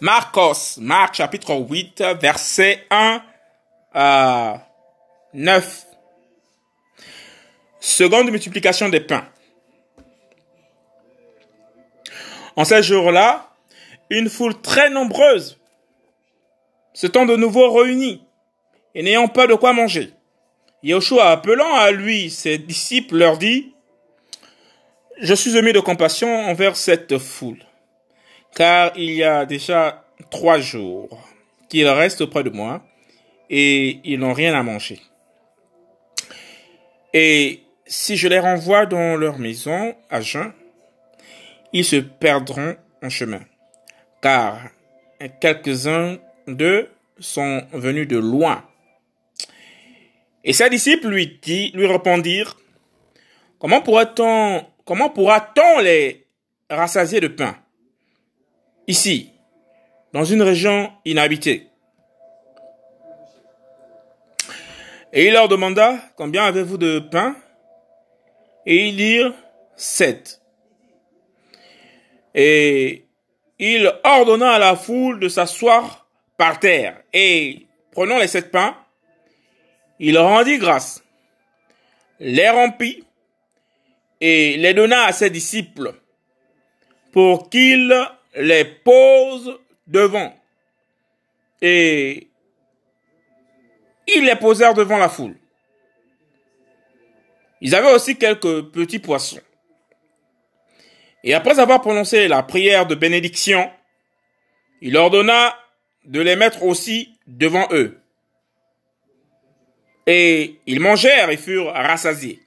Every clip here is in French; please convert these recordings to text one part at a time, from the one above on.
Marcos, Marc chapitre 8, verset 1 à 9. Seconde multiplication des pains. En ces jours-là, une foule très nombreuse s'étant de nouveau réunie et n'ayant pas de quoi manger. Yahushua, appelant à lui ses disciples, leur dit, Je suis ému de compassion envers cette foule, car il y a déjà trois jours qu'ils restent auprès de moi et ils n'ont rien à manger. Et si je les renvoie dans leur maison à jeun, ils se perdront en chemin, car quelques-uns d'eux sont venus de loin. Et ses disciples lui, dit, lui répondirent, comment pourra-t-on, comment pourra-t-on les rassasier de pain? Ici, dans une région inhabitée. Et il leur demanda, combien avez-vous de pain? Et ils dirent, sept. Et il ordonna à la foule de s'asseoir par terre. Et prenant les sept pains, il rendit grâce, les rompit et les donna à ses disciples pour qu'ils les posent devant. Et ils les posèrent devant la foule. Ils avaient aussi quelques petits poissons. Et après avoir prononcé la prière de bénédiction, il ordonna de les mettre aussi devant eux. Et ils mangèrent et furent rassasiés.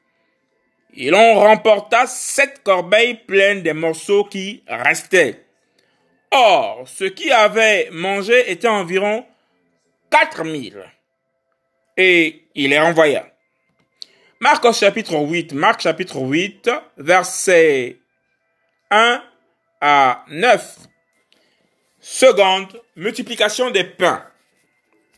Et l'on remporta sept corbeilles pleines des morceaux qui restaient. Or, ceux qui avaient mangé étaient environ quatre mille. Et il les renvoya. Marc chapitre 8, Marc chapitre 8, verset 1 à 9. Seconde, multiplication des pains.